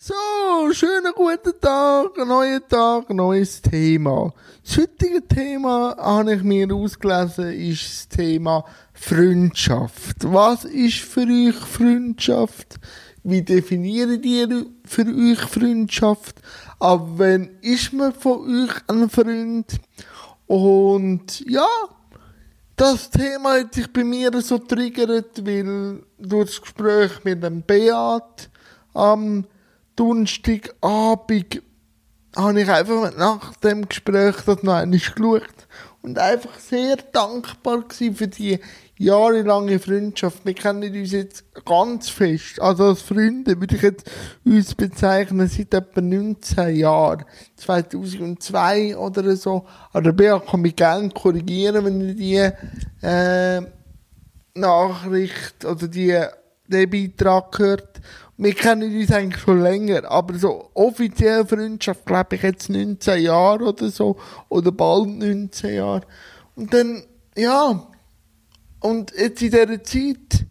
So, schönen guten Tag, neuer Tag, neues Thema. Das heutige Thema habe ich mir ausgelesen, ist das Thema Freundschaft. Was ist für euch Freundschaft? Wie definiert ihr für euch Freundschaft? Ab wann ist man von euch ein Freund? Und ja, das Thema hat sich bei mir so triggert, weil durch das Gespräch mit dem Beat am Donnerstagabend habe ich einfach nach dem Gespräch das noch einmal geschaut und einfach sehr dankbar für die jahrelange Freundschaft. Wir kennen uns jetzt ganz fest. Also als Freunde würde ich jetzt uns bezeichnen seit etwa 19 Jahren. 2002 oder so. Aber Bea kann mich gerne korrigieren, wenn ihr die äh, Nachricht oder die, den Beitrag hört. Wir kennen uns eigentlich schon länger, aber so offiziell Freundschaft glaube ich jetzt 19 Jahre oder so. Oder bald 19 Jahre. Und dann, ja, und jetzt in dieser Zeit,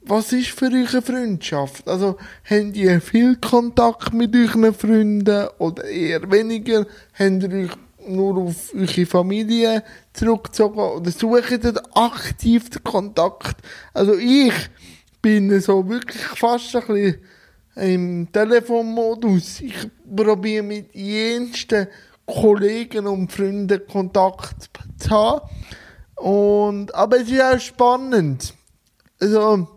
was ist für euch eine Freundschaft? Also, habt ihr viel Kontakt mit euren Freunden oder eher weniger? Habt ihr euch nur auf eure Familie zurückgezogen oder sucht ihr aktiv den Kontakt? Also ich bin so wirklich fast ein bisschen im Telefonmodus. Ich probiere mit jensten Kollegen und Freunden Kontakt zu haben. Und, aber es ist auch spannend. Also,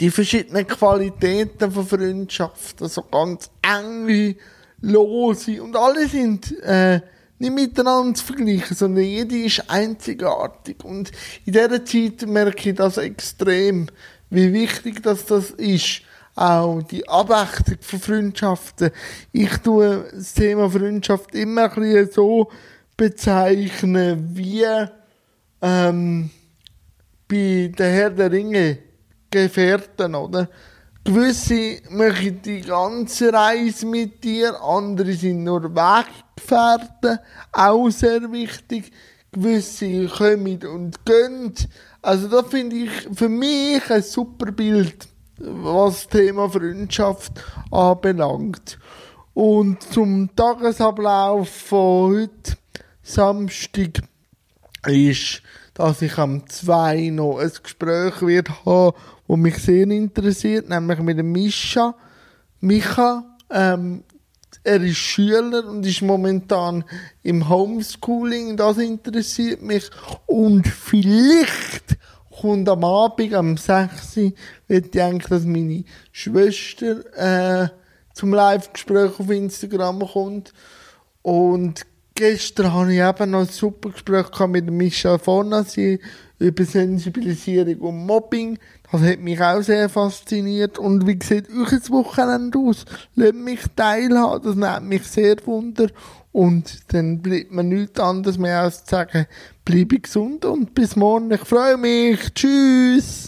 die verschiedenen Qualitäten von Freundschaft, also ganz enge, lose und alle sind äh, nicht miteinander zu vergleichen, sondern jede ist einzigartig. Und in dieser Zeit merke ich das extrem, wie wichtig das, das ist. Auch die Abwechslung von Freundschaften. Ich tue das Thema Freundschaft immer ein bisschen so bezeichnen, wie ähm, bei der Herr der Ringe Gefährten, oder? Gewisse machen die ganze Reise mit dir, andere sind nur Weggefährten, auch sehr wichtig. Gewisse kommen und gehen. Also da finde ich für mich ein super Bild, was das Thema Freundschaft anbelangt. Und zum Tagesablauf von heute, Samstag, ist, dass ich am 2 noch ein Gespräch wird haben, das mich sehr interessiert, nämlich mit dem Mischa. Micha, ähm, er ist Schüler und ist momentan im Homeschooling, das interessiert mich. Und vielleicht kommt am Abend, am 6. wird ich eigentlich, dass meine Schwester äh, zum Live-Gespräch auf Instagram kommt. Und gestern hatte ich eben noch ein super Gespräch mit Michel Fornasi über Sensibilisierung und Mobbing. Das hat mich auch sehr fasziniert. Und wie sieht euch das Wochenende aus? Lasst mich teilhaben, das nimmt mich sehr wunder. Und dann bleibt mir nichts anderes mehr als zu sagen, bleibe gesund und bis morgen. Ich freue mich. Tschüss!